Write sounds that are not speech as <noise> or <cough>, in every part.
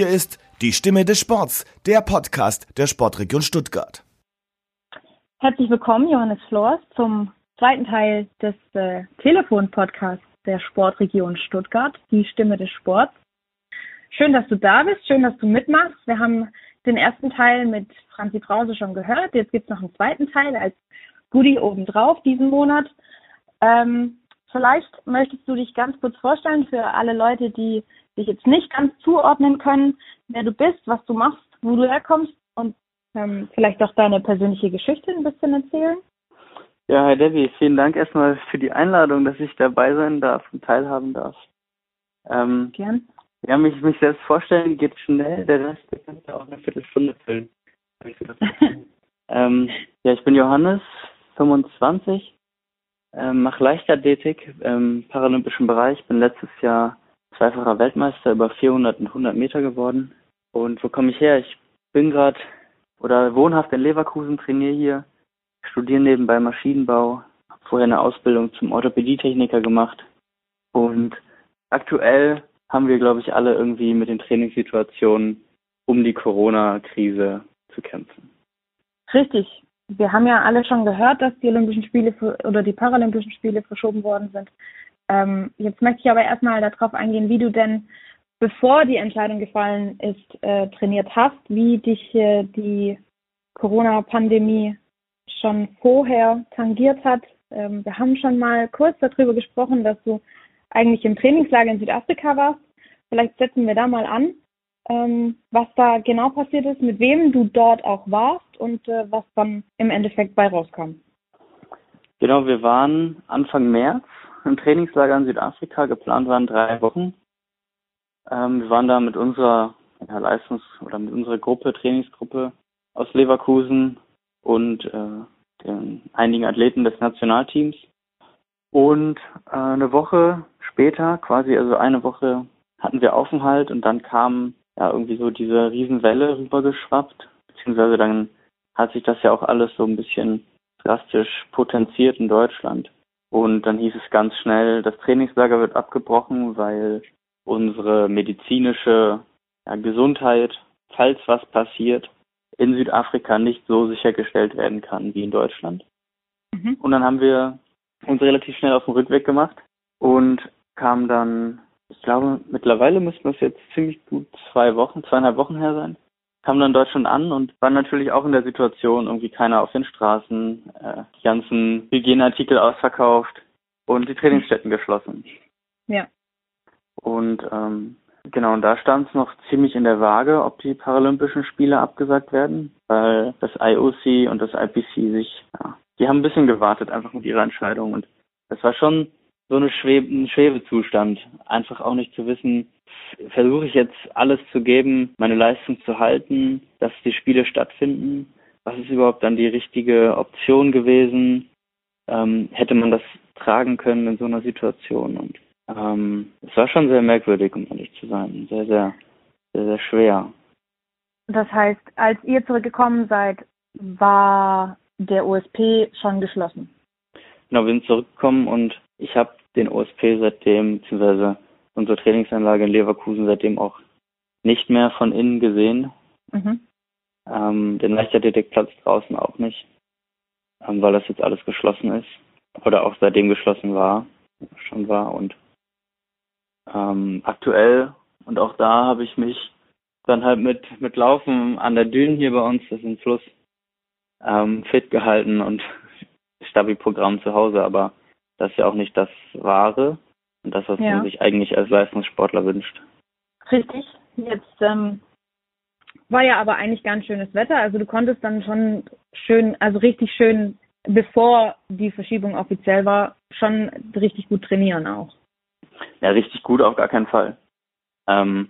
Hier ist die Stimme des Sports, der Podcast der Sportregion Stuttgart. Herzlich willkommen, Johannes Flors, zum zweiten Teil des äh, Telefon-Podcasts der Sportregion Stuttgart, die Stimme des Sports. Schön, dass du da bist, schön, dass du mitmachst. Wir haben den ersten Teil mit Franzi Brause schon gehört. Jetzt gibt es noch einen zweiten Teil als Goodie obendrauf diesen Monat. Ähm, vielleicht möchtest du dich ganz kurz vorstellen für alle Leute, die dich jetzt nicht ganz zuordnen können, wer du bist, was du machst, wo du herkommst und ähm, vielleicht auch deine persönliche Geschichte ein bisschen erzählen. Ja, hi Debbie, vielen Dank erstmal für die Einladung, dass ich dabei sein darf und teilhaben darf. Ähm, Gern. Ja, mich, mich selbst vorstellen geht schnell, der Rest kann ja auch eine Viertelstunde füllen. <laughs> ähm, ja, ich bin Johannes, 25, ähm, mache Leichtathletik im paralympischen Bereich, bin letztes Jahr zweifacher Weltmeister über 400 und 100 Meter geworden. Und wo komme ich her? Ich bin gerade oder wohnhaft in Leverkusen, trainiere hier, studiere nebenbei Maschinenbau, habe vorher eine Ausbildung zum Orthopädietechniker gemacht und aktuell haben wir, glaube ich, alle irgendwie mit den Trainingssituationen um die Corona-Krise zu kämpfen. Richtig. Wir haben ja alle schon gehört, dass die Olympischen Spiele oder die Paralympischen Spiele verschoben worden sind. Ähm, jetzt möchte ich aber erstmal darauf eingehen, wie du denn, bevor die Entscheidung gefallen ist, äh, trainiert hast, wie dich äh, die Corona-Pandemie schon vorher tangiert hat. Ähm, wir haben schon mal kurz darüber gesprochen, dass du eigentlich im Trainingslager in Südafrika warst. Vielleicht setzen wir da mal an, ähm, was da genau passiert ist, mit wem du dort auch warst und äh, was dann im Endeffekt bei rauskam. Genau, wir waren Anfang März im Trainingslager in Südafrika. Geplant waren drei Wochen. Ähm, wir waren da mit unserer ja, Leistungs- oder mit unserer Gruppe, Trainingsgruppe aus Leverkusen und äh, den einigen Athleten des Nationalteams. Und äh, eine Woche später, quasi also eine Woche, hatten wir Aufenthalt und dann kam ja irgendwie so diese Riesenwelle rübergeschwappt, beziehungsweise dann hat sich das ja auch alles so ein bisschen drastisch potenziert in Deutschland. Und dann hieß es ganz schnell, das Trainingslager wird abgebrochen, weil unsere medizinische ja, Gesundheit, falls was passiert, in Südafrika nicht so sichergestellt werden kann wie in Deutschland. Mhm. Und dann haben wir uns relativ schnell auf den Rückweg gemacht und kamen dann, ich glaube, mittlerweile müssten das jetzt ziemlich gut zwei Wochen, zweieinhalb Wochen her sein, kam dann Deutschland an und war natürlich auch in der Situation, irgendwie keiner auf den Straßen, äh, die ganzen Hygieneartikel ausverkauft und die Trainingsstätten geschlossen. Ja. Und ähm, genau, und da stand es noch ziemlich in der Waage, ob die Paralympischen Spiele abgesagt werden, weil das IOC und das IPC sich, ja, die haben ein bisschen gewartet einfach mit ihrer Entscheidung und das war schon so eine Schwebe, ein Schwebezustand, einfach auch nicht zu wissen, versuche ich jetzt alles zu geben, meine Leistung zu halten, dass die Spiele stattfinden. Was ist überhaupt dann die richtige Option gewesen? Ähm, hätte man das tragen können in so einer Situation? Und ähm, es war schon sehr merkwürdig, um ehrlich zu sein. Sehr, sehr, sehr, sehr schwer. Das heißt, als ihr zurückgekommen seid, war der OSP schon geschlossen? Genau, wir sind zurückgekommen und ich habe den OSP seitdem, beziehungsweise unsere Trainingsanlage in Leverkusen seitdem auch nicht mehr von innen gesehen. Mhm. Ähm, den Leichtathletikplatz draußen auch nicht, ähm, weil das jetzt alles geschlossen ist. Oder auch seitdem geschlossen war, schon war. Und ähm, aktuell, und auch da habe ich mich dann halt mit, mit Laufen an der Düne hier bei uns, das ist ein Fluss, ähm, fit gehalten und <laughs> Stabi-Programm zu Hause, aber das ist ja auch nicht das Wahre und das, was ja. man sich eigentlich als Leistungssportler wünscht. Richtig. Jetzt ähm, war ja aber eigentlich ganz schönes Wetter. Also du konntest dann schon schön, also richtig schön, bevor die Verschiebung offiziell war, schon richtig gut trainieren auch. Ja, richtig gut auf gar keinen Fall. Ähm,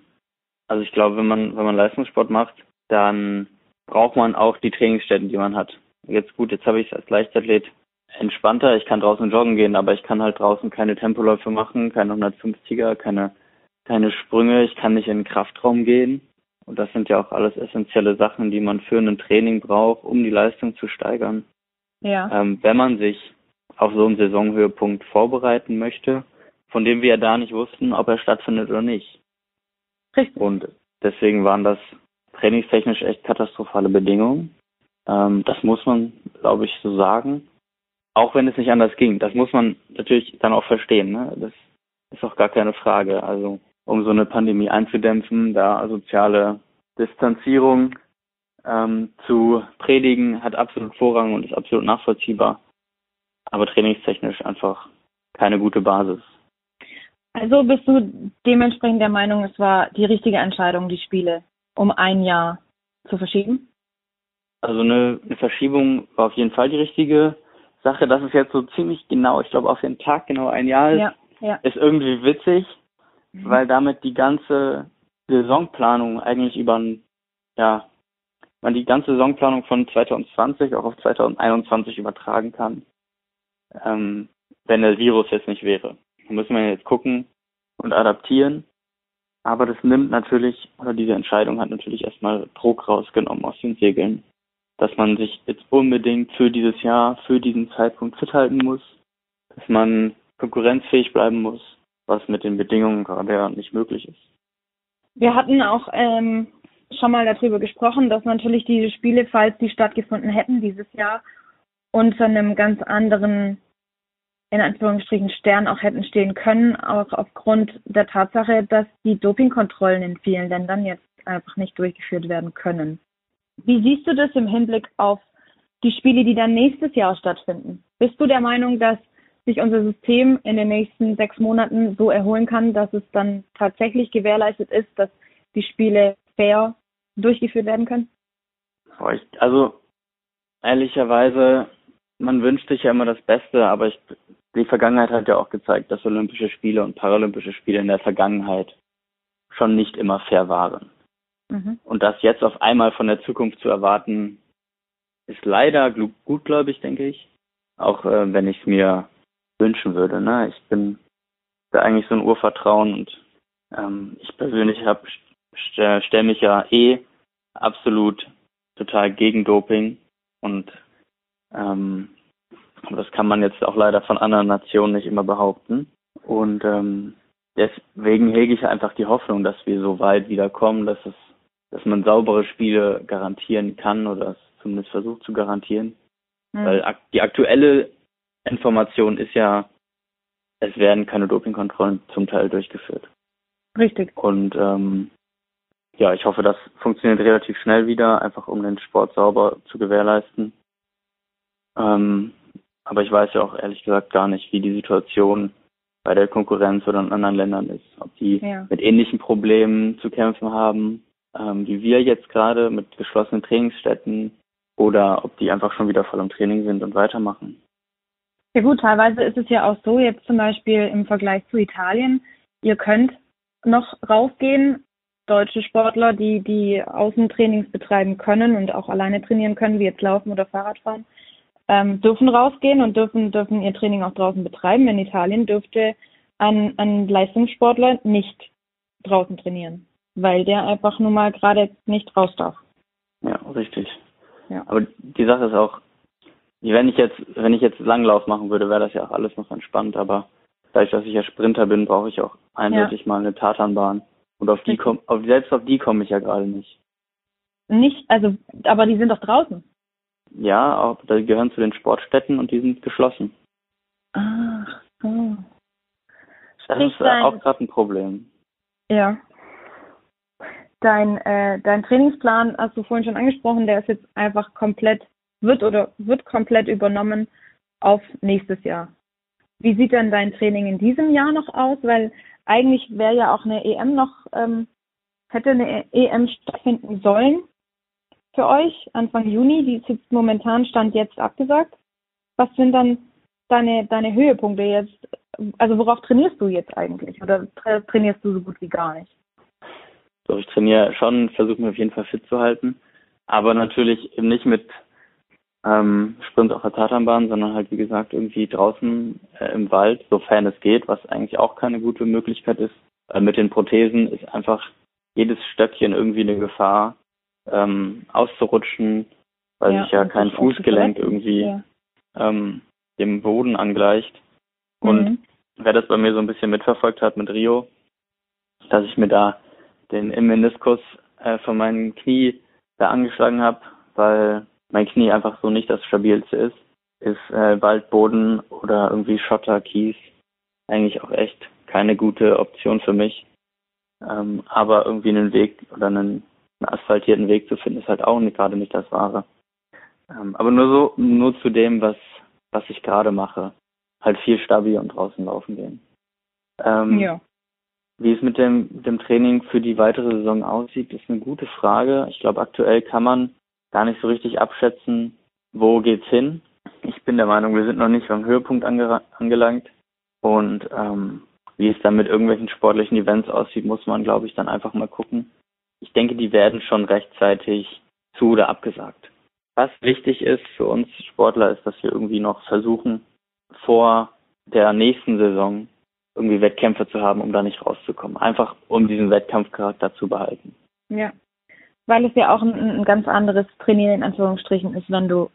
also ich glaube, wenn man, wenn man Leistungssport macht, dann braucht man auch die Trainingsstätten, die man hat. Jetzt gut, jetzt habe ich es als Leichtathlet entspannter. Ich kann draußen joggen gehen, aber ich kann halt draußen keine Tempoläufe machen, keine 150er, keine, keine Sprünge. Ich kann nicht in den Kraftraum gehen. Und das sind ja auch alles essentielle Sachen, die man für ein Training braucht, um die Leistung zu steigern. Ja. Ähm, wenn man sich auf so einen Saisonhöhepunkt vorbereiten möchte, von dem wir ja da nicht wussten, ob er stattfindet oder nicht. Richtig. Und deswegen waren das trainingstechnisch echt katastrophale Bedingungen. Ähm, das muss man, glaube ich, so sagen. Auch wenn es nicht anders ging. Das muss man natürlich dann auch verstehen. Ne? Das ist auch gar keine Frage. Also um so eine Pandemie einzudämpfen, da soziale Distanzierung ähm, zu predigen, hat absolut Vorrang und ist absolut nachvollziehbar. Aber trainingstechnisch einfach keine gute Basis. Also bist du dementsprechend der Meinung, es war die richtige Entscheidung, die Spiele um ein Jahr zu verschieben? Also eine, eine Verschiebung war auf jeden Fall die richtige Sache. Dass es jetzt so ziemlich genau, ich glaube auf den Tag genau ein Jahr ist, ja, ja. ist irgendwie witzig, mhm. weil damit die ganze Saisonplanung eigentlich über ja, man die ganze Saisonplanung von 2020 auch auf 2021 übertragen kann, ähm, wenn der Virus jetzt nicht wäre. Da müssen wir jetzt gucken und adaptieren. Aber das nimmt natürlich, oder diese Entscheidung hat natürlich erstmal Druck rausgenommen aus den Segeln dass man sich jetzt unbedingt für dieses Jahr, für diesen Zeitpunkt fit halten muss, dass man konkurrenzfähig bleiben muss, was mit den Bedingungen gerade ja nicht möglich ist. Wir hatten auch ähm, schon mal darüber gesprochen, dass natürlich diese Spiele, falls die stattgefunden hätten dieses Jahr, unter einem ganz anderen, in Anführungsstrichen, Stern auch hätten stehen können, auch aufgrund der Tatsache, dass die Dopingkontrollen in vielen Ländern jetzt einfach nicht durchgeführt werden können. Wie siehst du das im Hinblick auf die Spiele, die dann nächstes Jahr stattfinden? Bist du der Meinung, dass sich unser System in den nächsten sechs Monaten so erholen kann, dass es dann tatsächlich gewährleistet ist, dass die Spiele fair durchgeführt werden können? Also ehrlicherweise, man wünscht sich ja immer das Beste, aber ich, die Vergangenheit hat ja auch gezeigt, dass Olympische Spiele und Paralympische Spiele in der Vergangenheit schon nicht immer fair waren. Mhm. Und das jetzt auf einmal von der Zukunft zu erwarten, ist leider gutgläubig, denke ich. Auch äh, wenn ich es mir wünschen würde. Ne? Ich bin da eigentlich so ein Urvertrauen und ähm, ich persönlich hab, stelle stell mich ja eh absolut total gegen Doping und ähm, das kann man jetzt auch leider von anderen Nationen nicht immer behaupten. Und ähm, deswegen hege ich einfach die Hoffnung, dass wir so weit wiederkommen, dass es dass man saubere Spiele garantieren kann oder es zumindest versucht zu garantieren. Mhm. Weil ak die aktuelle Information ist ja, es werden keine Dopingkontrollen zum Teil durchgeführt. Richtig. Und ähm, ja, ich hoffe, das funktioniert relativ schnell wieder, einfach um den Sport sauber zu gewährleisten. Ähm, aber ich weiß ja auch ehrlich gesagt gar nicht, wie die Situation bei der Konkurrenz oder in anderen Ländern ist. Ob die ja. mit ähnlichen Problemen zu kämpfen haben ähm, wie wir jetzt gerade mit geschlossenen Trainingsstätten oder ob die einfach schon wieder voll im Training sind und weitermachen. Ja gut, teilweise ist es ja auch so, jetzt zum Beispiel im Vergleich zu Italien, ihr könnt noch rausgehen, deutsche Sportler, die die Außentrainings betreiben können und auch alleine trainieren können, wie jetzt Laufen oder Fahrradfahren, ähm, dürfen rausgehen und dürfen, dürfen ihr Training auch draußen betreiben. In Italien dürfte ein, ein Leistungssportler nicht draußen trainieren weil der einfach nun mal gerade nicht raus darf. Ja, richtig. Ja. Aber die Sache ist auch, wenn ich jetzt, wenn ich jetzt Langlauf machen würde, wäre das ja auch alles noch entspannt, aber dadurch, dass ich ja Sprinter bin, brauche ich auch eindeutig ja. mal eine Tatanbahn. Und auf die komm, auf, selbst auf die komme ich ja gerade nicht. Nicht, also, aber die sind doch draußen. Ja, auch, die gehören zu den Sportstätten und die sind geschlossen. Ach so. Das Sprich ist dein... auch gerade ein Problem. Ja. Dein, äh, dein Trainingsplan hast du vorhin schon angesprochen, der ist jetzt einfach komplett, wird oder wird komplett übernommen auf nächstes Jahr. Wie sieht denn dein Training in diesem Jahr noch aus? Weil eigentlich wäre ja auch eine EM noch, ähm, hätte eine EM stattfinden sollen für euch Anfang Juni. Die ist jetzt momentan Stand jetzt abgesagt. Was sind dann deine, deine Höhepunkte jetzt? Also worauf trainierst du jetzt eigentlich? Oder trainierst du so gut wie gar nicht? So, ich trainiere schon, versuche mich auf jeden Fall fit zu halten, aber natürlich eben nicht mit ähm, Sprint auf der Tatanbahn, sondern halt wie gesagt irgendwie draußen äh, im Wald, sofern es geht, was eigentlich auch keine gute Möglichkeit ist. Äh, mit den Prothesen ist einfach jedes Stöckchen irgendwie eine Gefahr, ähm, auszurutschen, weil ja, sich ja kein Fußgelenk irgendwie ja. ähm, dem Boden angleicht. Und mhm. wer das bei mir so ein bisschen mitverfolgt hat mit Rio, dass ich mir da den Meniskus äh, von meinem Knie da angeschlagen habe, weil mein Knie einfach so nicht das stabilste ist, ist äh, Waldboden oder irgendwie Schotter, Kies eigentlich auch echt keine gute Option für mich. Ähm, aber irgendwie einen Weg oder einen, einen asphaltierten Weg zu finden, ist halt auch nicht, gerade nicht das Wahre. Ähm, aber nur so, nur zu dem, was, was ich gerade mache. Halt viel stabil und draußen laufen gehen. Ähm, ja. Wie es mit dem, dem Training für die weitere Saison aussieht, ist eine gute Frage. Ich glaube, aktuell kann man gar nicht so richtig abschätzen, wo geht's hin. Ich bin der Meinung, wir sind noch nicht am Höhepunkt ange angelangt. Und ähm, wie es dann mit irgendwelchen sportlichen Events aussieht, muss man, glaube ich, dann einfach mal gucken. Ich denke, die werden schon rechtzeitig zu oder abgesagt. Was wichtig ist für uns Sportler, ist, dass wir irgendwie noch versuchen, vor der nächsten Saison irgendwie Wettkämpfe zu haben, um da nicht rauszukommen. Einfach um diesen Wettkampfcharakter zu behalten. Ja, weil es ja auch ein, ein ganz anderes Trainieren in Anführungsstrichen ist, wenn du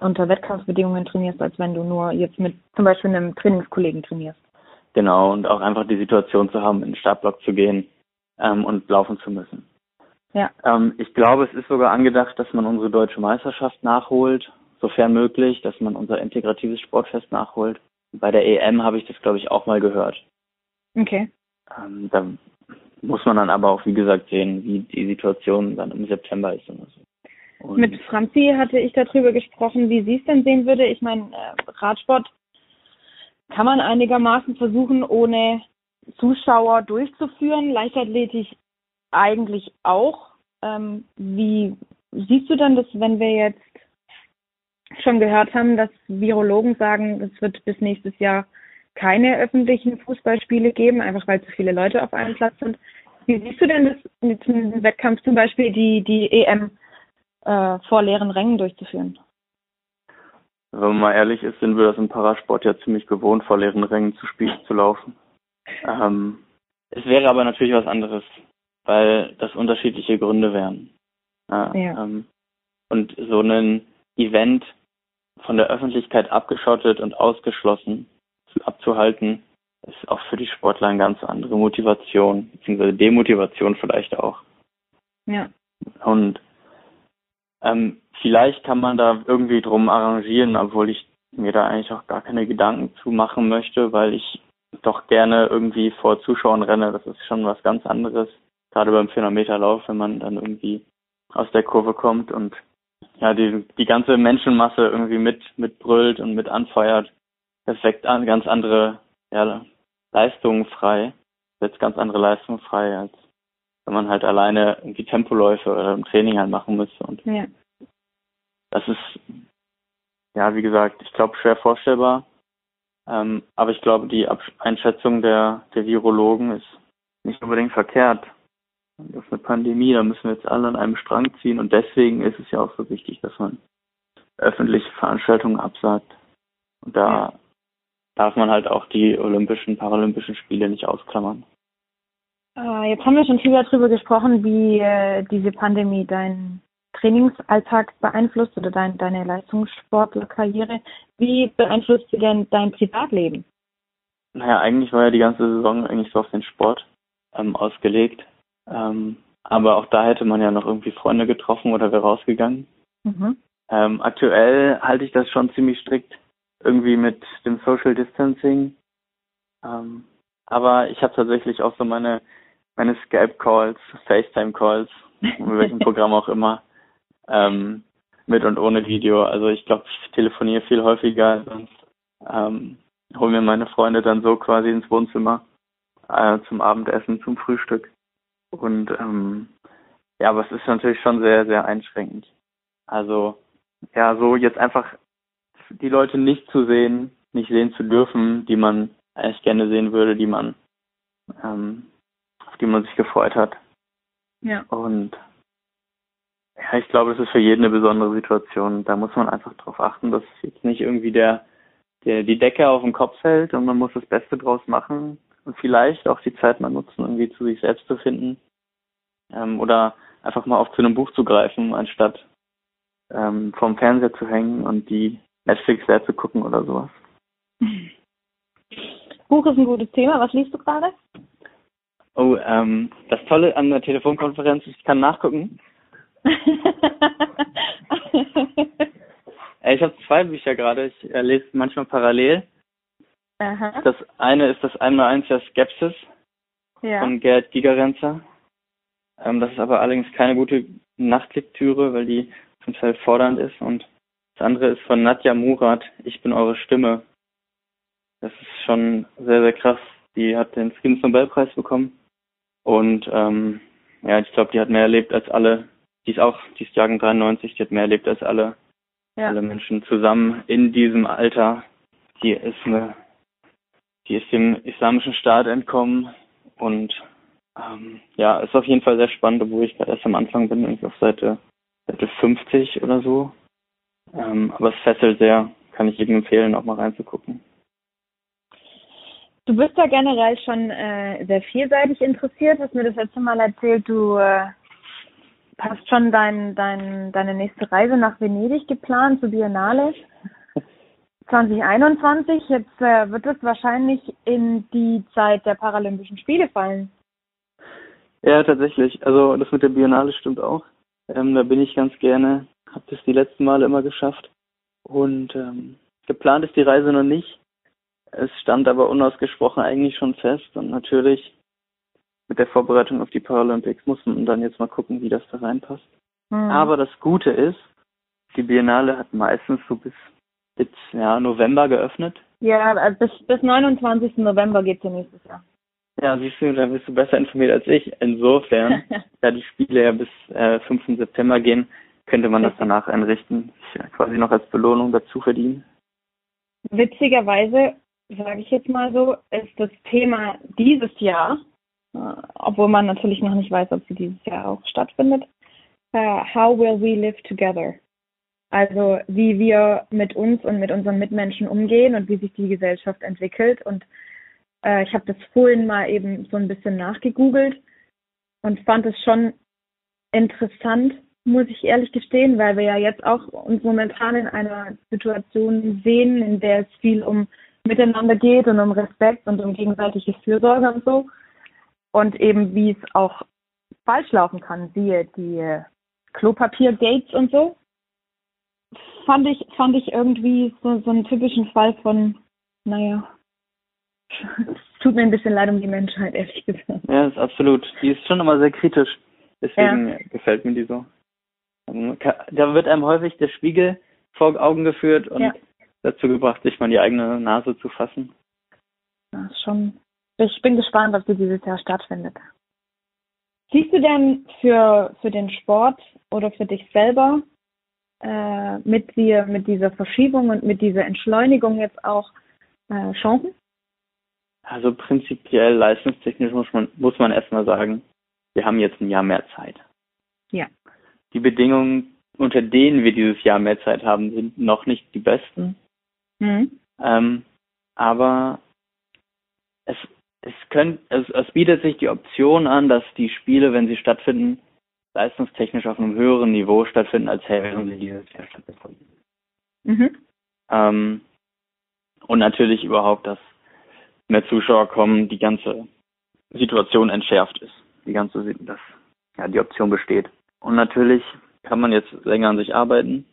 unter Wettkampfbedingungen trainierst, als wenn du nur jetzt mit zum Beispiel einem Trainingskollegen trainierst. Genau, und auch einfach die Situation zu haben, in den Startblock zu gehen ähm, und laufen zu müssen. Ja. Ähm, ich glaube, es ist sogar angedacht, dass man unsere deutsche Meisterschaft nachholt, sofern möglich, dass man unser integratives Sportfest nachholt. Bei der EM habe ich das, glaube ich, auch mal gehört. Okay. Ähm, da muss man dann aber auch, wie gesagt, sehen, wie die Situation dann im September ist oder so. Und Mit Franzi hatte ich darüber gesprochen, wie sie es denn sehen würde. Ich meine, äh, Radsport kann man einigermaßen versuchen, ohne Zuschauer durchzuführen. Leichtathletik eigentlich auch. Ähm, wie siehst du denn das, wenn wir jetzt schon gehört haben, dass Virologen sagen, es wird bis nächstes Jahr keine öffentlichen Fußballspiele geben, einfach weil zu viele Leute auf einem Platz sind. Wie siehst du denn das mit dem Wettkampf zum Beispiel die, die EM äh, vor leeren Rängen durchzuführen. Wenn man mal ehrlich ist, sind wir das im Parasport ja ziemlich gewohnt, vor leeren Rängen zu spielen, zu laufen. Ähm, es wäre aber natürlich was anderes, weil das unterschiedliche Gründe wären. Äh, ja. ähm, und so ein Event von der Öffentlichkeit abgeschottet und ausgeschlossen abzuhalten, ist auch für die Sportler eine ganz andere Motivation, beziehungsweise Demotivation vielleicht auch. Ja. Und ähm, vielleicht kann man da irgendwie drum arrangieren, obwohl ich mir da eigentlich auch gar keine Gedanken zu machen möchte, weil ich doch gerne irgendwie vor Zuschauern renne. Das ist schon was ganz anderes. Gerade beim 400-Meter-Lauf, wenn man dann irgendwie aus der Kurve kommt und ja, die, die ganze Menschenmasse irgendwie mit, mitbrüllt und mit anfeuert. Das weckt an, ganz andere ja, Leistungen frei. Setzt ganz andere Leistungen frei, als wenn man halt alleine irgendwie Tempoläufe oder im Training halt machen müsste. Und ja. das ist, ja, wie gesagt, ich glaube, schwer vorstellbar. Ähm, aber ich glaube, die Ab Einschätzung der, der Virologen ist nicht unbedingt verkehrt. Das ist eine Pandemie, da müssen wir jetzt alle an einem Strang ziehen und deswegen ist es ja auch so wichtig, dass man öffentliche Veranstaltungen absagt. Und da ja. darf man halt auch die Olympischen, Paralympischen Spiele nicht ausklammern. Äh, jetzt haben wir schon viel darüber gesprochen, wie äh, diese Pandemie deinen Trainingsalltag beeinflusst oder dein, deine Leistungssportlerkarriere. Wie beeinflusst sie denn dein Privatleben? Naja, eigentlich war ja die ganze Saison eigentlich so auf den Sport ähm, ausgelegt. Ähm, aber auch da hätte man ja noch irgendwie Freunde getroffen oder wäre rausgegangen. Mhm. Ähm, aktuell halte ich das schon ziemlich strikt irgendwie mit dem Social Distancing. Ähm, aber ich habe tatsächlich auch so meine meine Skype-Calls, FaceTime-Calls, mit welchem <laughs> Programm auch immer, ähm, mit und ohne Video. Also ich glaube, ich telefoniere viel häufiger als sonst. Ähm, hole mir meine Freunde dann so quasi ins Wohnzimmer äh, zum Abendessen, zum Frühstück. Und ähm, ja, aber es ist natürlich schon sehr, sehr einschränkend. Also ja, so jetzt einfach die Leute nicht zu sehen, nicht sehen zu dürfen, die man eigentlich gerne sehen würde, die man ähm, auf die man sich gefreut hat. Ja. Und ja, ich glaube, es ist für jeden eine besondere Situation. Da muss man einfach darauf achten, dass jetzt nicht irgendwie der, der die Decke auf den Kopf fällt und man muss das Beste draus machen und vielleicht auch die Zeit mal nutzen, irgendwie zu sich selbst zu finden. Ähm, oder einfach mal auf zu einem Buch zu greifen, anstatt ähm, vorm Fernseher zu hängen und die Netflix leer zu gucken oder sowas. <laughs> Buch ist ein gutes Thema. Was liest du gerade? Oh, ähm, das Tolle an der Telefonkonferenz ist, ich kann nachgucken. <laughs> ich habe zwei Bücher gerade, ich äh, lese manchmal parallel. Aha. Das eine ist das Einmal-Eins der Skepsis ja. von Gerd Gigerenzer. Ähm, das ist aber allerdings keine gute Nachtlektüre, weil die zum Teil fordernd ist. Und das andere ist von Nadja Murat, Ich bin eure Stimme. Das ist schon sehr, sehr krass. Die hat den Friedensnobelpreis bekommen. Und ähm, ja, ich glaube, die hat mehr erlebt als alle. Die ist auch, die ist Jahrgang 93, die hat mehr erlebt als alle, ja. alle Menschen zusammen in diesem Alter. Die ist eine, die ist dem islamischen Staat entkommen und ähm, ja, ist auf jeden Fall sehr spannend, obwohl ich gerade erst am Anfang bin, irgendwie auf Seite, Seite 50 oder so. Ähm, aber es fesselt sehr, kann ich jedem empfehlen, auch mal reinzugucken. Du bist ja generell schon äh, sehr vielseitig interessiert, hast mir das letzte Mal erzählt, du äh, hast schon dein, dein, deine nächste Reise nach Venedig geplant, zur Biennale 2021. Jetzt äh, wird es wahrscheinlich in die Zeit der Paralympischen Spiele fallen. Ja, tatsächlich. Also das mit der Biennale stimmt auch. Ähm, da bin ich ganz gerne. Habe das die letzten Male immer geschafft. Und ähm, geplant ist die Reise noch nicht. Es stand aber unausgesprochen eigentlich schon fest. Und natürlich mit der Vorbereitung auf die Paralympics muss man dann jetzt mal gucken, wie das da reinpasst. Mhm. Aber das Gute ist, die Biennale hat meistens so bis, bis ja, November geöffnet. Ja, äh, bis, bis 29. November geht es ja nächstes Jahr. Ja, siehst du, da bist du besser informiert als ich. Insofern, <laughs> da die Spiele ja bis äh, 5. September gehen, könnte man das danach einrichten, ja quasi noch als Belohnung dazu verdienen. Witzigerweise, sage ich jetzt mal so, ist das Thema dieses Jahr, äh, obwohl man natürlich noch nicht weiß, ob sie dieses Jahr auch stattfindet, uh, How will we live together? Also wie wir mit uns und mit unseren Mitmenschen umgehen und wie sich die Gesellschaft entwickelt und äh, ich habe das vorhin mal eben so ein bisschen nachgegoogelt und fand es schon interessant, muss ich ehrlich gestehen, weil wir ja jetzt auch uns momentan in einer Situation sehen, in der es viel um Miteinander geht und um Respekt und um gegenseitige Fürsorge und so. Und eben wie es auch falsch laufen kann, siehe die Klopapier-Gates und so. Fand ich, fand ich irgendwie so, so einen typischen Fall von, naja, es tut mir ein bisschen leid um die Menschheit, ehrlich gesagt. Ja, ist absolut. Die ist schon immer sehr kritisch. Deswegen ja. gefällt mir die so. Ähm, da wird einem häufig der Spiegel vor Augen geführt und ja. dazu gebracht, sich mal die eigene Nase zu fassen. Das ist schon. Ich bin gespannt, ob sie dieses Jahr stattfindet. Siehst du denn für, für den Sport oder für dich selber äh, mit, dir, mit dieser Verschiebung und mit dieser Entschleunigung jetzt auch äh, Chancen? Also prinzipiell leistungstechnisch muss man, muss man erstmal sagen, wir haben jetzt ein Jahr mehr Zeit. Ja. Die Bedingungen, unter denen wir dieses Jahr mehr Zeit haben, sind noch nicht die besten. Mhm. Ähm, aber es, es, könnt, es, es bietet sich die Option an, dass die Spiele, wenn sie stattfinden, leistungstechnisch auf einem höheren Niveau stattfinden, als wären sie dieses Jahr stattgefunden. Mhm. Ähm, und natürlich überhaupt, dass mehr Zuschauer kommen, die ganze Situation entschärft ist. Die ganze, dass ja, die Option besteht. Und natürlich kann man jetzt länger an sich arbeiten.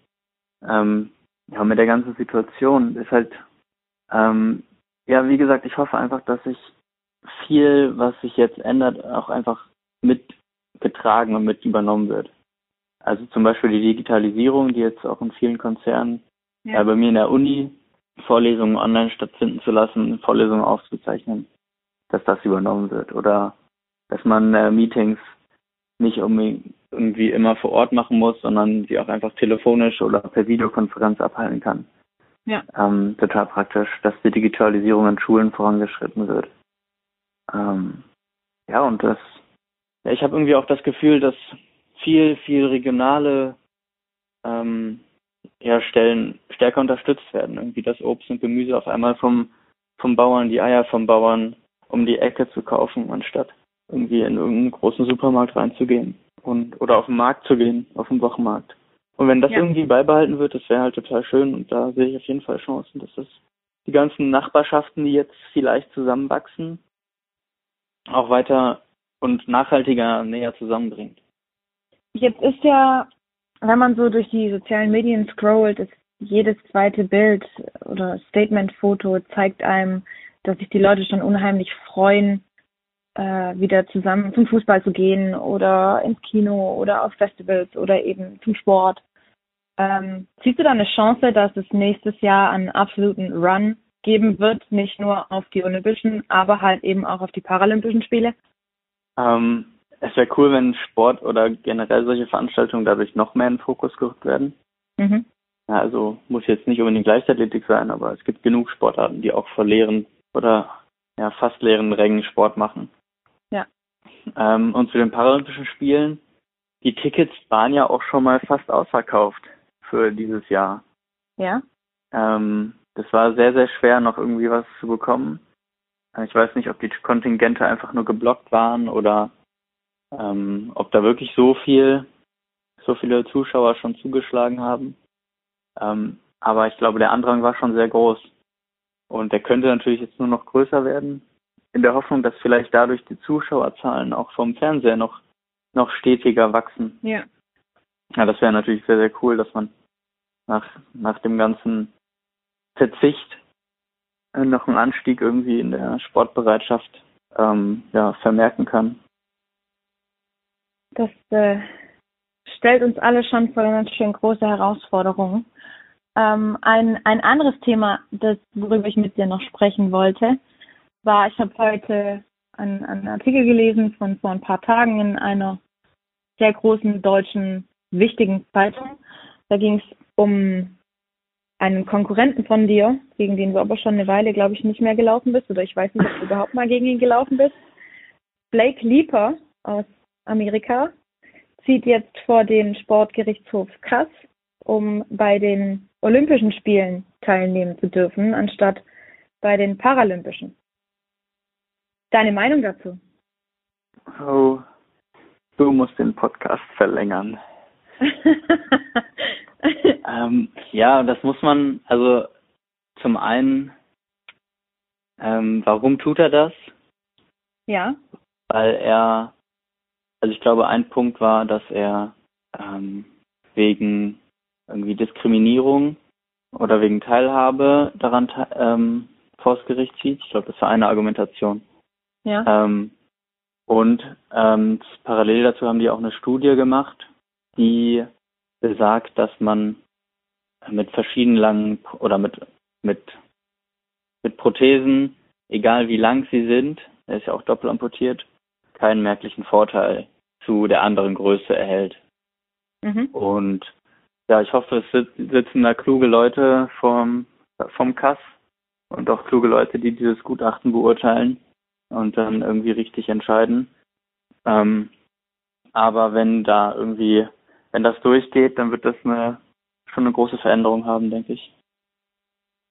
Ähm, ja, mit der ganzen Situation ist halt, ähm, ja, wie gesagt, ich hoffe einfach, dass sich viel, was sich jetzt ändert, auch einfach mitgetragen und mit übernommen wird. Also zum Beispiel die Digitalisierung, die jetzt auch in vielen Konzernen, ja. äh, bei mir in der Uni Vorlesungen online stattfinden zu lassen, Vorlesungen aufzuzeichnen, dass das übernommen wird. Oder dass man äh, Meetings nicht irgendwie immer vor Ort machen muss, sondern sie auch einfach telefonisch oder per Videokonferenz abhalten kann. Ja. Ähm, total praktisch, dass die Digitalisierung in Schulen vorangeschritten wird. Ähm, ja, und das, ich habe irgendwie auch das Gefühl, dass viel, viel regionale ähm, ja, Stellen stärker unterstützt werden. Irgendwie das Obst und Gemüse auf einmal vom, vom Bauern, die Eier vom Bauern um die Ecke zu kaufen, anstatt irgendwie in irgendeinen großen Supermarkt reinzugehen und oder auf den Markt zu gehen, auf den Wochenmarkt. Und wenn das ja. irgendwie beibehalten wird, das wäre halt total schön und da sehe ich auf jeden Fall Chancen, dass das die ganzen Nachbarschaften, die jetzt vielleicht zusammenwachsen, auch weiter und nachhaltiger näher zusammenbringt. Jetzt ist ja, wenn man so durch die sozialen Medien scrollt, ist jedes zweite Bild oder Statement-Foto zeigt einem, dass sich die Leute schon unheimlich freuen, äh, wieder zusammen zum Fußball zu gehen oder ins Kino oder auf Festivals oder eben zum Sport. Ähm, siehst du da eine Chance, dass es nächstes Jahr einen absoluten Run geben wird, nicht nur auf die Olympischen, aber halt eben auch auf die Paralympischen Spiele? Ähm, es wäre cool, wenn Sport oder generell solche Veranstaltungen dadurch noch mehr in den Fokus gerückt werden. Mhm. Ja, also muss jetzt nicht unbedingt Leichtathletik sein, aber es gibt genug Sportarten, die auch vor leeren oder ja, fast leeren Rängen Sport machen. Ja. Ähm, und zu den Paralympischen Spielen, die Tickets waren ja auch schon mal fast ausverkauft für dieses Jahr. Ja. Ähm, das war sehr, sehr schwer, noch irgendwie was zu bekommen. Ich weiß nicht, ob die Kontingente einfach nur geblockt waren oder ähm, ob da wirklich so viel, so viele Zuschauer schon zugeschlagen haben. Ähm, aber ich glaube, der Andrang war schon sehr groß. Und der könnte natürlich jetzt nur noch größer werden, in der Hoffnung, dass vielleicht dadurch die Zuschauerzahlen auch vom Fernseher noch, noch stetiger wachsen. Ja. Ja, das wäre natürlich sehr, sehr cool, dass man nach, nach dem ganzen Verzicht noch einen Anstieg irgendwie in der Sportbereitschaft ähm, ja, vermerken kann. Das äh, stellt uns alle schon vor eine schön große Herausforderung. Ähm, ein, ein anderes Thema, das, worüber ich mit dir noch sprechen wollte, war, ich habe heute einen, einen Artikel gelesen von vor ein paar Tagen in einer sehr großen deutschen wichtigen Zeitung. Da ging es um einen Konkurrenten von dir, gegen den du aber schon eine Weile, glaube ich, nicht mehr gelaufen bist, oder ich weiß nicht, ob du überhaupt mal gegen ihn gelaufen bist. Blake Leaper aus Amerika zieht jetzt vor den Sportgerichtshof Kass, um bei den Olympischen Spielen teilnehmen zu dürfen, anstatt bei den Paralympischen. Deine Meinung dazu? Oh, du musst den Podcast verlängern. <laughs> <laughs> ähm, ja, das muss man, also zum einen, ähm, warum tut er das? Ja. Weil er, also ich glaube, ein Punkt war, dass er ähm, wegen irgendwie Diskriminierung oder wegen Teilhabe daran ähm, vors Gericht zieht. Ich glaube, das war eine Argumentation. Ja. Ähm, und ähm, parallel dazu haben die auch eine Studie gemacht, die besagt, dass man mit verschiedenen langen oder mit, mit, mit Prothesen, egal wie lang sie sind, er ist ja auch doppelt amputiert, keinen merklichen Vorteil zu der anderen Größe erhält. Mhm. Und ja, ich hoffe, es sitzen da kluge Leute vom, vom Kass und auch kluge Leute, die dieses Gutachten beurteilen und dann irgendwie richtig entscheiden. Ähm, aber wenn da irgendwie wenn das durchgeht, dann wird das eine, schon eine große Veränderung haben, denke ich.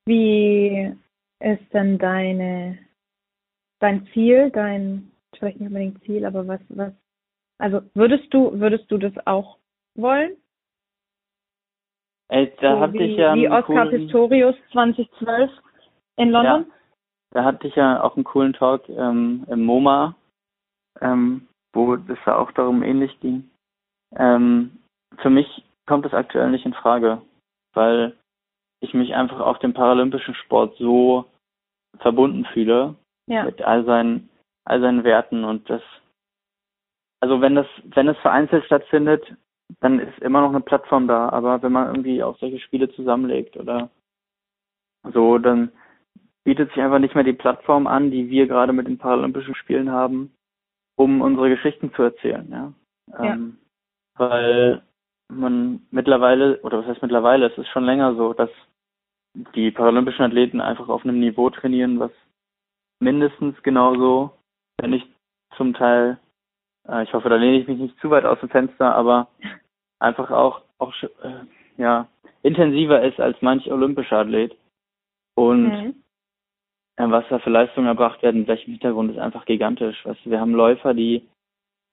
Wie ist denn deine, dein Ziel, dein, vielleicht nicht unbedingt Ziel, aber was, was, also würdest du, würdest du das auch wollen? Ey, da so hatte wie, ich ja wie Oscar coolen, Pistorius 2012 in London? Ja, da hatte ich ja auch einen coolen Talk ähm, im MoMA, ähm, wo es ja auch darum ähnlich ging. Ähm, für mich kommt es aktuell nicht in Frage, weil ich mich einfach auf dem paralympischen Sport so verbunden fühle ja. mit all seinen all seinen Werten und das also wenn das wenn es vereinzelt stattfindet, dann ist immer noch eine Plattform da, aber wenn man irgendwie auch solche Spiele zusammenlegt oder so, dann bietet sich einfach nicht mehr die Plattform an, die wir gerade mit den Paralympischen Spielen haben, um unsere Geschichten zu erzählen, ja. ja. Ähm, weil man mittlerweile, oder was heißt mittlerweile, es ist schon länger so, dass die paralympischen Athleten einfach auf einem Niveau trainieren, was mindestens genauso, wenn nicht zum Teil, äh, ich hoffe, da lehne ich mich nicht zu weit aus dem Fenster, aber einfach auch, auch äh, ja, intensiver ist als manch olympischer Athlet. Und mhm. äh, was da für Leistungen erbracht werden, in welchem Hintergrund ist einfach gigantisch. Weißt du, wir haben Läufer, die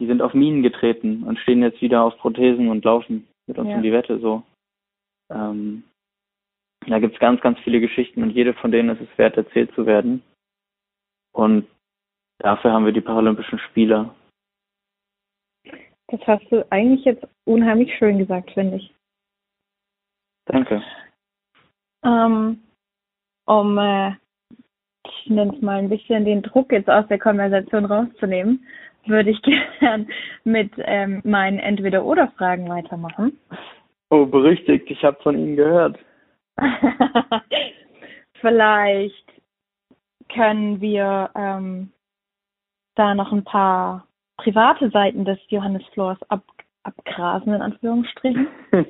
die sind auf Minen getreten und stehen jetzt wieder auf Prothesen und laufen mit uns ja. um die Wette so. Ähm, da gibt's ganz, ganz viele Geschichten und jede von denen ist es wert, erzählt zu werden. Und dafür haben wir die Paralympischen Spiele. Das hast du eigentlich jetzt unheimlich schön gesagt, finde ich. Danke. Ähm, um, äh, ich nenne es mal ein bisschen den Druck jetzt aus der Konversation rauszunehmen, würde ich <laughs> gern mit ähm, meinen Entweder-Oder-Fragen weitermachen. Oh, berüchtigt, ich habe von Ihnen gehört. <laughs> Vielleicht können wir ähm, da noch ein paar private Seiten des Johannes Flors ab, abgrasen, in Anführungsstrichen. <laughs>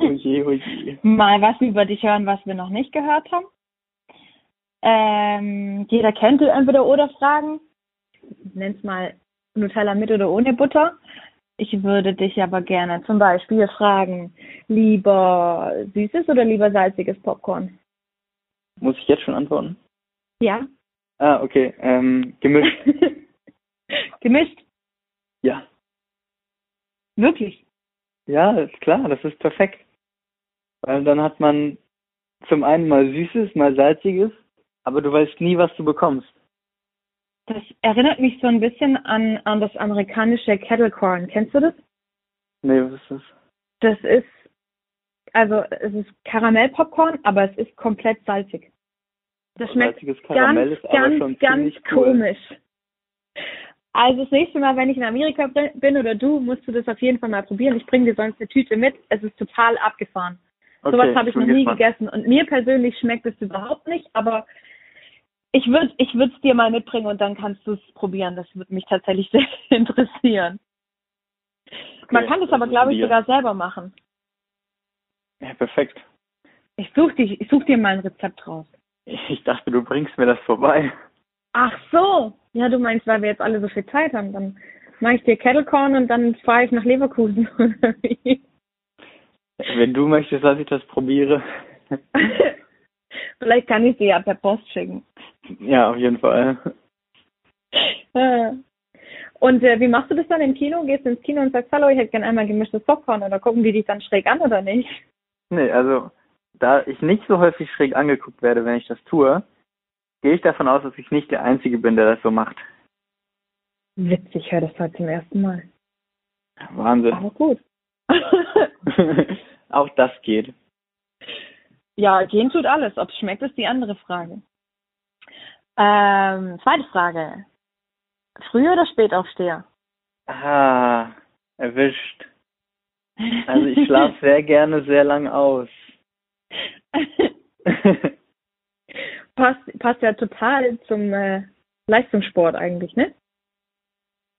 oje, oje. Mal was über dich hören, was wir noch nicht gehört haben. Ähm, jeder kennt die Entweder-Oder-Fragen. Nenn's mal Nutella mit oder ohne Butter. Ich würde dich aber gerne zum Beispiel fragen, lieber süßes oder lieber salziges Popcorn? Muss ich jetzt schon antworten? Ja. Ah, okay. Ähm, gemischt. <laughs> Gemischt? Ja. Wirklich? Ja, ist klar, das ist perfekt. Weil dann hat man zum einen mal Süßes, mal Salziges, aber du weißt nie, was du bekommst. Das erinnert mich so ein bisschen an, an das amerikanische Kettle Corn. Kennst du das? Nee, was ist das? Das ist, also es ist Karamellpopcorn, aber es ist komplett salzig. Das schmeckt Karamell ganz, ist aber ganz, schon ganz cool. komisch. Also das nächste Mal, wenn ich in Amerika bin oder du, musst du das auf jeden Fall mal probieren. Ich bringe dir sonst eine Tüte mit. Es ist total abgefahren. Okay, Sowas habe ich noch nie gespannt. gegessen. Und mir persönlich schmeckt es überhaupt nicht, aber ich würde ich würde es dir mal mitbringen und dann kannst du es probieren. Das würde mich tatsächlich <laughs> sehr interessieren. Man Okay, kann das das aber, glaube ich, dir. sogar selber machen. Ja, perfekt. Ich suche dich, ich such dir mal ein Rezept raus. Ich dachte, du bringst mir das vorbei. Ach so. Ja, du meinst, weil wir jetzt alle so viel Zeit haben, dann mache ich dir Kettle Corn und dann fahre ich nach Leverkusen. <laughs> oder wie? Wenn du möchtest, dass ich das probiere. <laughs> Vielleicht kann ich sie ja per Post schicken. Ja, auf jeden Fall. Äh. Und äh, wie machst du das dann im Kino? Gehst du ins Kino und sagst, hallo, ich hätte gerne einmal gemischtes Popcorn oder gucken die dich dann schräg an oder nicht? Nee, also da ich nicht so häufig schräg angeguckt werde, wenn ich das tue, gehe ich davon aus, dass ich nicht der Einzige bin, der das so macht. Witzig, ich höre das heute zum ersten Mal. Wahnsinn. Aber gut. <laughs> Auch das geht. ja, gehen tut alles. Ob es schmeckt, ist die andere Frage. Ähm, zweite Frage. Früh oder Spätaufsteher? Ah, erwischt. Also ich schlafe <laughs> sehr gerne sehr lang aus. <laughs> passt, passt ja total zum äh, Leistungssport eigentlich, ne?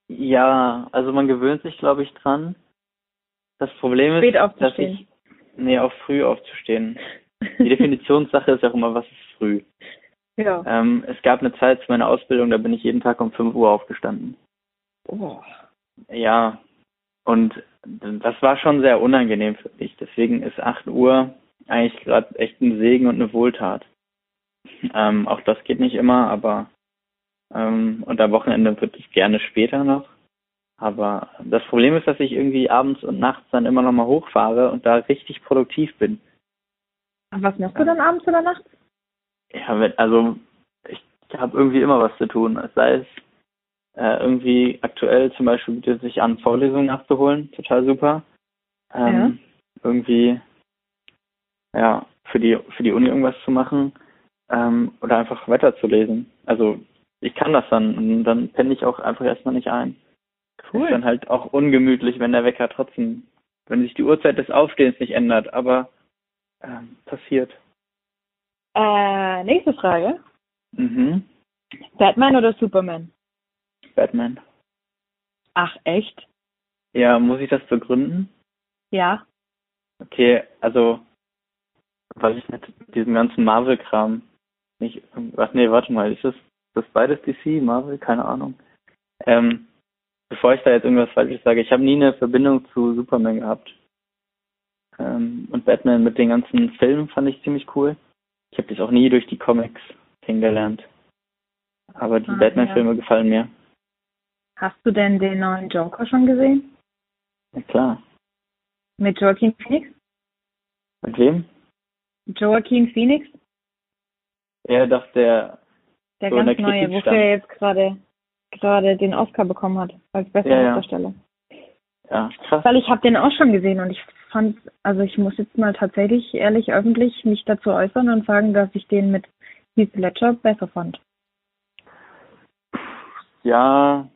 ja, also man gewöhnt sich, glaube ich, dran. Das Problem ist, Spät dass ich nee, auf früh aufzustehen. Die Definitionssache ist auch immer, was ist früh. Ja. Ähm, es gab eine Zeit zu meiner Ausbildung, da bin ich jeden Tag um 5 Uhr aufgestanden. Oh. Ja, und das war schon sehr unangenehm für mich. Deswegen ist 8 Uhr eigentlich gerade echt ein Segen und eine Wohltat. Ähm, auch das geht nicht immer, aber ähm, und am Wochenende wird es gerne später noch. Aber das Problem ist, dass ich irgendwie abends und nachts dann immer noch mal hochfahre und da richtig produktiv bin. Was machst du dann abends oder nachts? Ja, wenn, also ich habe irgendwie immer was zu tun. Sei es äh, irgendwie aktuell zum Beispiel bietet sich an, Vorlesungen nachzuholen, total super. Ähm, Irgendwie ja für die für die Uni irgendwas zu machen ähm, oder einfach weiterzulesen. Also ich kann das dann und dann penne ich auch einfach erstmal nicht ein. Ist dann halt auch ungemütlich, wenn der Wecker trotzdem, wenn sich die Uhrzeit des Aufstehens nicht ändert, aber ähm, passiert. Äh, nächste Frage. Mhm. Batman oder Superman? Batman. Ach, echt? Ja, muss ich das begründen? Ja. Okay, also, weil ich mit diesem ganzen Marvel-Kram nicht, ach nee, warte mal, ist das, das beides DC, Marvel? Keine Ahnung. Ähm, bevor ich da jetzt irgendwas Falsches sage, ich habe nie eine Verbindung zu Superman gehabt. Ähm, und Batman mit den ganzen Filmen fand ich ziemlich cool. Ich habe das auch nie durch die Comics kennengelernt. Aber die Ah, Batman-Filme gefallen mir. Hast du denn den neuen Joker schon gesehen? Ja klar. Mit Joaquin Phoenix? Mit wem? Joaquin Phoenix? Er dachte, der Der So ganz neue, wofür er jetzt gerade gerade den Oscar bekommen hat als bester Ja, ja. Hauptdarsteller. Ja, krass. Weil ich habe den auch schon gesehen und ich fand, also ich muss jetzt mal tatsächlich ehrlich öffentlich mich dazu äußern und sagen, dass ich den mit Heath Ledger besser fand. Ja,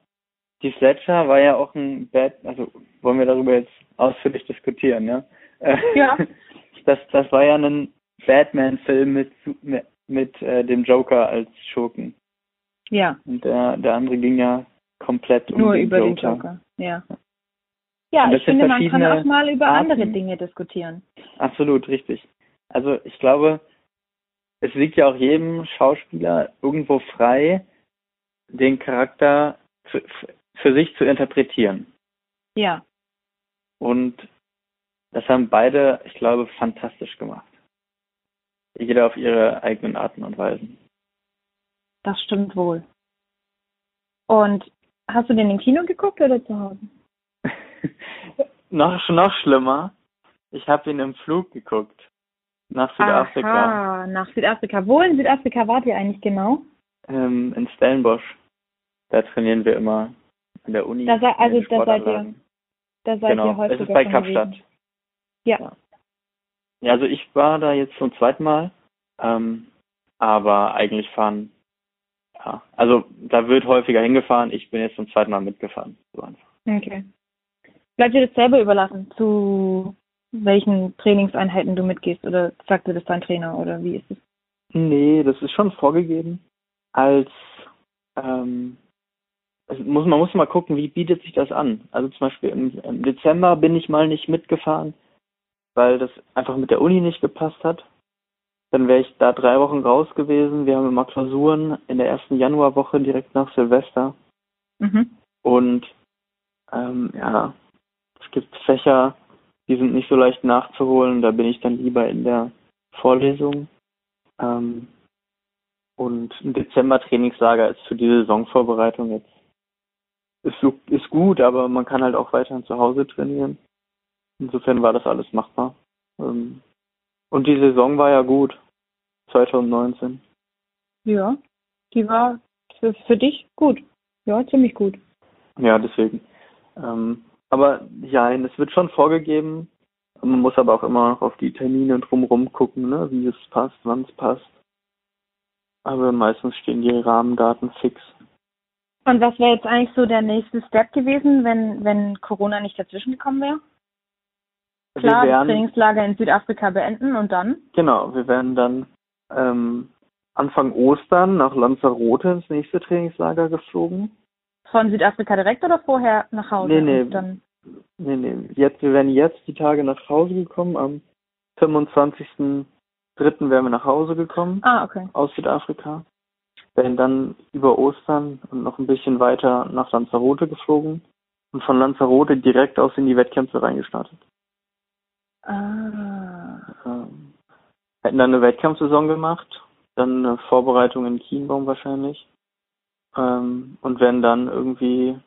Heath Ledger war ja auch ein Bad, also wollen wir darüber jetzt ausführlich diskutieren, ja? Ja. <laughs> Das, das war ja ein Batman-Film mit, mit, mit äh, dem Joker als Schurken. Ja, Und der, der andere ging ja komplett um nur den über Joker. den Joker. Ja. Ja, ich finde, man kann auch mal über Arten. andere Dinge diskutieren. Absolut, richtig. Also ich glaube, es liegt ja auch jedem Schauspieler irgendwo frei, den Charakter für, für sich zu interpretieren. Ja, Und das haben beide, ich glaube, fantastisch gemacht. Jeder auf ihre eigenen Arten und Weisen. das stimmt wohl. Und hast du den im Kino geguckt oder zu Hause? Noch, noch schlimmer, ich habe ihn im Flug geguckt. Nach Südafrika. Aha, nach Südafrika. Wo in Südafrika wart ihr eigentlich genau? Ähm, in Stellenbosch. Da trainieren wir immer in der Uni. Da sei- also da seid ihr. Da seid genau, ihr häufiger es ist bei Kapstadt. Ja. Ja, also ich war da jetzt zum zweiten Mal, ähm, aber eigentlich fahren, ja, also da wird häufiger hingefahren, ich bin jetzt zum zweiten Mal mitgefahren. So einfach. Okay. Bleibt dir das selber überlassen, zu welchen Trainingseinheiten du mitgehst oder sagt dir das dein Trainer oder wie ist es? Nee, das ist schon vorgegeben. Als ähm, muss, man muss mal gucken, wie bietet sich das an. Also zum Beispiel im, im Dezember bin ich mal nicht mitgefahren, weil das einfach mit der Uni nicht gepasst hat. Dann wäre ich da drei Wochen raus gewesen. Wir haben immer Klausuren in der ersten Januarwoche direkt nach Silvester. Mhm. Und ähm, ja, gibt Fächer, die sind nicht so leicht nachzuholen. Da bin ich dann lieber in der Vorlesung. Ähm, und ein Dezember-Trainingslager ist für die Saisonvorbereitung jetzt ist, so, ist gut, aber man kann halt auch weiterhin zu Hause trainieren. Insofern war das alles machbar. Ähm, und die Saison war ja gut, 2019. Ja, die war für, für dich gut. Ja, ziemlich gut. Ja, deswegen. Ähm, aber ja, es wird schon vorgegeben. Man muss aber auch immer noch auf die Termine drumherum gucken, ne? wie es passt, wann es passt. Aber meistens stehen die Rahmendaten fix. Und was wäre jetzt eigentlich so der nächste Step gewesen, wenn, wenn Corona nicht dazwischen gekommen wäre? Klar, wir das werden, Trainingslager in Südafrika beenden und dann? genau, wir werden dann ähm, Anfang Ostern nach Lanzarote ins nächste Trainingslager geflogen. Von Südafrika direkt oder vorher nach Hause? Nee, nee. Dann, Nee, nee, jetzt, wir werden jetzt die Tage nach Hause gekommen. Am 25.03. wären wir nach Hause gekommen. ah, okay. aus Südafrika. Werden dann über Ostern und noch ein bisschen weiter nach Lanzarote geflogen und von Lanzarote direkt aus in die Wettkämpfe reingestartet. Ah. Ähm, hätten dann eine Wettkampfsaison gemacht, dann eine Vorbereitung in Kienbaum wahrscheinlich ähm, und werden dann irgendwie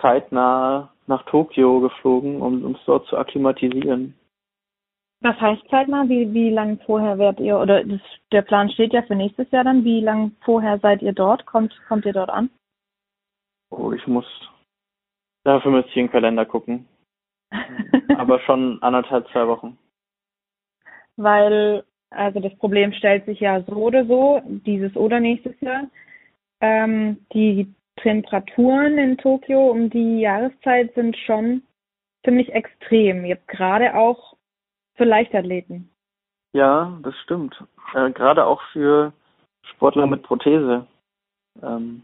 zeitnah nach Tokio geflogen, um uns dort zu akklimatisieren. Was heißt zeitnah? Wie, wie lang vorher werdet ihr, oder das, der Plan steht ja für nächstes Jahr dann, wie lang vorher seid ihr dort? Kommt, kommt ihr dort an? Oh, ich muss, dafür müsste ich in den Kalender gucken. <laughs> Aber schon anderthalb, zwei Wochen. Weil, also das Problem stellt sich ja so oder so, dieses oder nächstes Jahr. Ähm, die Temperaturen in Tokio um die Jahreszeit sind schon ziemlich extrem. Jetzt gerade auch für Leichtathleten. Ja, das stimmt. Äh, Gerade auch für Sportler mit Prothese. Ähm,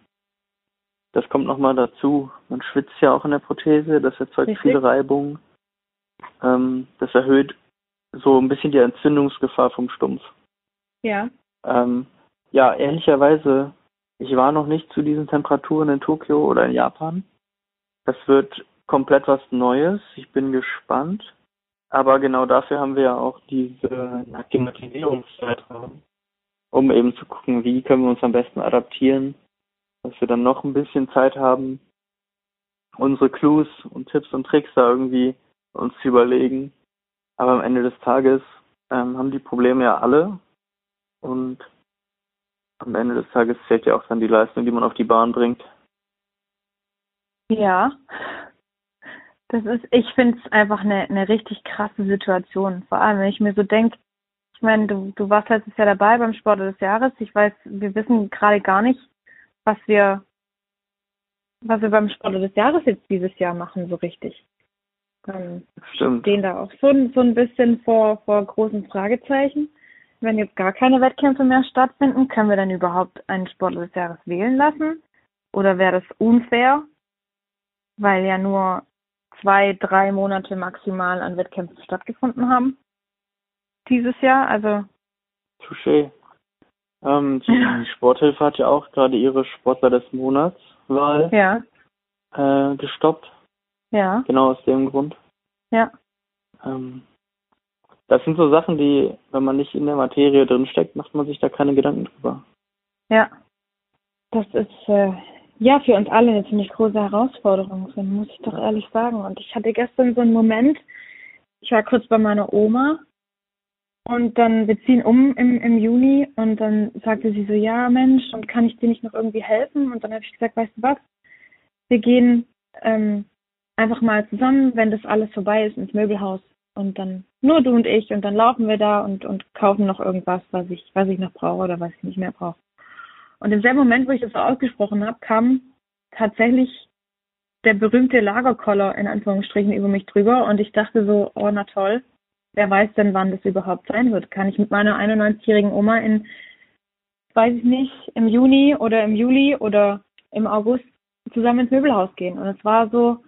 das kommt nochmal dazu. Man schwitzt ja auch in der Prothese, das erzeugt Richtig. viel Reibung. Ähm, das erhöht so ein bisschen die Entzündungsgefahr vom Stumpf. Ja. Ähm, ja, ehrlicherweise, ich war noch nicht zu diesen Temperaturen in Tokio oder in Japan. Das wird komplett was Neues. Ich bin gespannt. Aber genau dafür haben wir ja auch diese Akklimatisierungszeitraum, um eben zu gucken, wie können wir uns am besten adaptieren, dass wir dann noch ein bisschen Zeit haben, unsere Clues und Tipps und Tricks da irgendwie uns zu überlegen. Aber am Ende des Tages ähm, haben die Probleme ja alle und am Ende des Tages zählt ja auch dann die Leistung, die man auf die Bahn bringt. Ja. Das ist, ich finde es einfach eine, eine richtig krasse Situation. Vor allem, wenn ich mir so denke, ich meine, du, du warst letztes Jahr dabei beim Sport des Jahres. Ich weiß, wir wissen gerade gar nicht, was wir, was wir beim Sport des Jahres jetzt dieses Jahr machen, so richtig. Ähm, Stimmt. Stehen da auch so, so ein bisschen vor, vor großen Fragezeichen. Wenn jetzt gar keine Wettkämpfe mehr stattfinden, können wir dann überhaupt einen Sportler des Jahres wählen lassen? Oder wäre das unfair, weil ja nur zwei, drei Monate maximal an Wettkämpfen stattgefunden haben dieses Jahr. Also Touché. Ähm, die Ja. <laughs> Sporthilfe hat ja auch gerade ihre Sportler des Monats Wahl ja, äh, gestoppt. ja, Genau aus dem Grund. ja, Ähm, das sind so Sachen, die, wenn man nicht in der Materie drin steckt, macht man sich da keine Gedanken drüber. ja. Das ist äh, ja für uns alle eine ziemlich große Herausforderung, muss ich doch ehrlich sagen. Und ich hatte gestern so einen Moment, ich war kurz bei meiner Oma und dann wir ziehen um im, im Juni und dann sagte sie so, ja Mensch, und kann ich dir nicht noch irgendwie helfen? Und dann habe ich gesagt, weißt du was, wir gehen ähm, einfach mal zusammen, wenn das alles vorbei ist, ins Möbelhaus und dann nur du und ich und dann laufen wir da und, und kaufen noch irgendwas, was ich, was ich noch brauche oder was ich nicht mehr brauche. Und im selben Moment, wo ich das so ausgesprochen habe, kam tatsächlich der berühmte Lagerkoller in Anführungsstrichen über mich drüber und ich dachte so, oh na toll, wer weiß denn, wann das überhaupt sein wird? Kann ich mit meiner 91-jährigen Oma in, weiß ich nicht, im Juni oder im Juli oder im August zusammen ins Möbelhaus gehen? Und es war so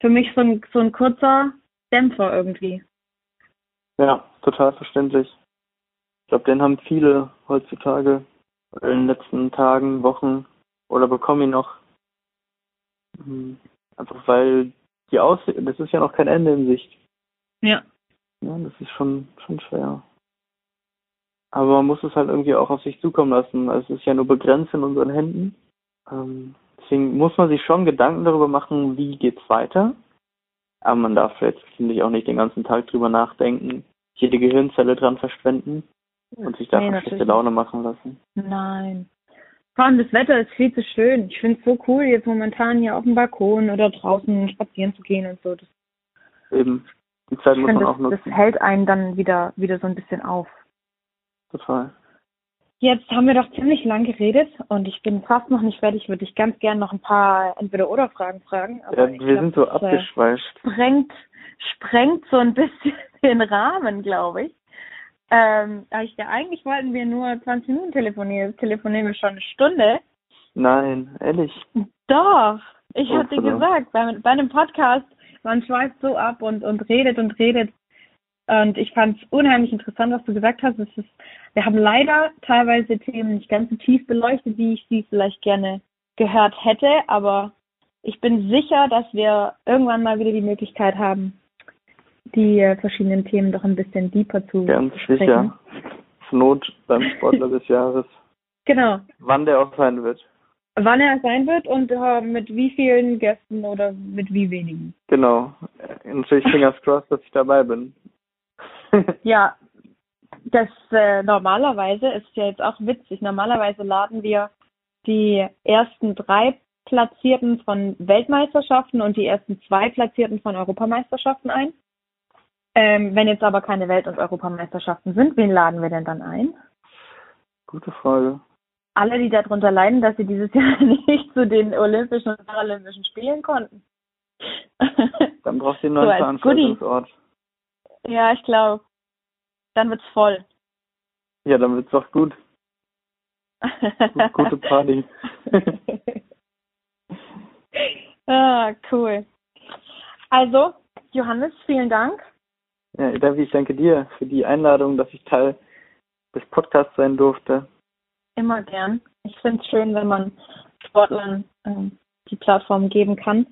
für mich so ein, so ein kurzer Dämpfer irgendwie. Ja, total verständlich. Ich glaube, den haben viele heutzutage in den letzten Tagen, Wochen oder bekommen ihn noch. Mhm. Einfach weil die Aussicht, das ist ja noch kein Ende in Sicht. Ja. Ja, das ist schon, schon schwer. Aber man muss es halt irgendwie auch auf sich zukommen lassen. Also es ist ja nur begrenzt in unseren Händen. Ähm, deswegen muss man sich schon Gedanken darüber machen, wie geht's weiter. Aber man darf jetzt, finde ich, auch nicht den ganzen Tag drüber nachdenken, jede Gehirnzelle dran verschwenden und sich davon Nee, schlechte Laune machen lassen. Nein. Vor allem das Wetter ist viel zu schön. Ich finde es so cool, jetzt momentan hier auf dem Balkon oder draußen spazieren zu gehen und so. Das, Eben, die Zeit muss man auch das, das nutzen. hält einen dann wieder, wieder so ein bisschen auf. Total. Jetzt haben wir doch ziemlich lang geredet und ich bin fast noch nicht fertig. Würde ich ganz gern noch ein paar Entweder-Oder-Fragen fragen. Ja, wir glaub, sind so äh, abgeschweift. sprengt, sprengt so ein bisschen <laughs> den Rahmen, glaube ich. Ähm, ich, eigentlich wollten wir nur 20 Minuten telefonieren. Jetzt telefonieren wir schon eine Stunde. Nein, ehrlich. Doch, ich hatte gesagt, bei, bei einem Podcast, man schweift so ab und, und redet und redet. Und ich fand es unheimlich interessant, was du gesagt hast. Es ist, wir haben leider teilweise Themen nicht ganz so tief beleuchtet, wie ich sie vielleicht gerne gehört hätte, aber ich bin sicher, dass wir irgendwann mal wieder die Möglichkeit haben, die äh, verschiedenen Themen doch ein bisschen deeper zu Ganz besprechen. sicher. Not beim Sportler des Jahres. <laughs> Genau. Wann der auch sein wird. Wann er sein wird und äh, mit wie vielen Gästen oder mit wie wenigen. Genau. Natürlich Fingers crossed, dass ich dabei bin. <laughs> Ja, das äh, normalerweise ist ja jetzt auch witzig. Normalerweise laden wir die ersten drei Platzierten von Weltmeisterschaften und die ersten zwei Platzierten von Europameisterschaften ein. Ähm, wenn jetzt aber keine Welt- und Europameisterschaften sind, wen laden wir denn dann ein? Gute Frage. Alle, die darunter leiden, dass sie dieses <laughs> Jahr nicht zu den Olympischen und Paralympischen Spielen konnten. Dann brauchst du einen So neuen als Goodie. Ja, ich glaube, dann wird's voll. Ja, dann wird's doch gut. Gute Party. <laughs> ah, cool. Also, Johannes, vielen Dank. Ja, Davi, ich danke dir für die Einladung, dass ich Teil des Podcasts sein durfte. Immer gern. Ich finde es schön, wenn man Sportlern ähm, die Plattform geben kann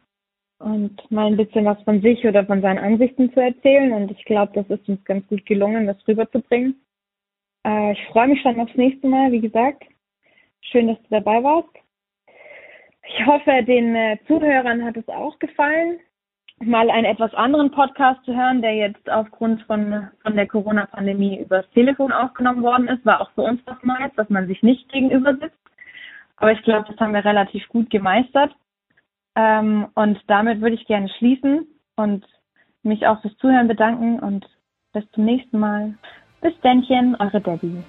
und mal ein bisschen was von sich oder von seinen Ansichten zu erzählen. Und ich glaube, das ist uns ganz gut gelungen, das rüberzubringen. Äh, ich freue mich schon aufs nächste Mal, wie gesagt. Schön, dass du dabei warst. Ich hoffe, den äh, Zuhörern hat es auch gefallen, mal einen etwas anderen Podcast zu hören, der jetzt aufgrund von, von der Corona-Pandemie übers Telefon aufgenommen worden ist. War auch für uns was Neues, dass man sich nicht gegenüber sitzt. Aber ich glaube, das haben wir relativ gut gemeistert. Ähm, und damit würde ich gerne schließen. und mich auch fürs Zuhören bedanken und bis zum nächsten Mal. Bis Dännchen, eure Debbie.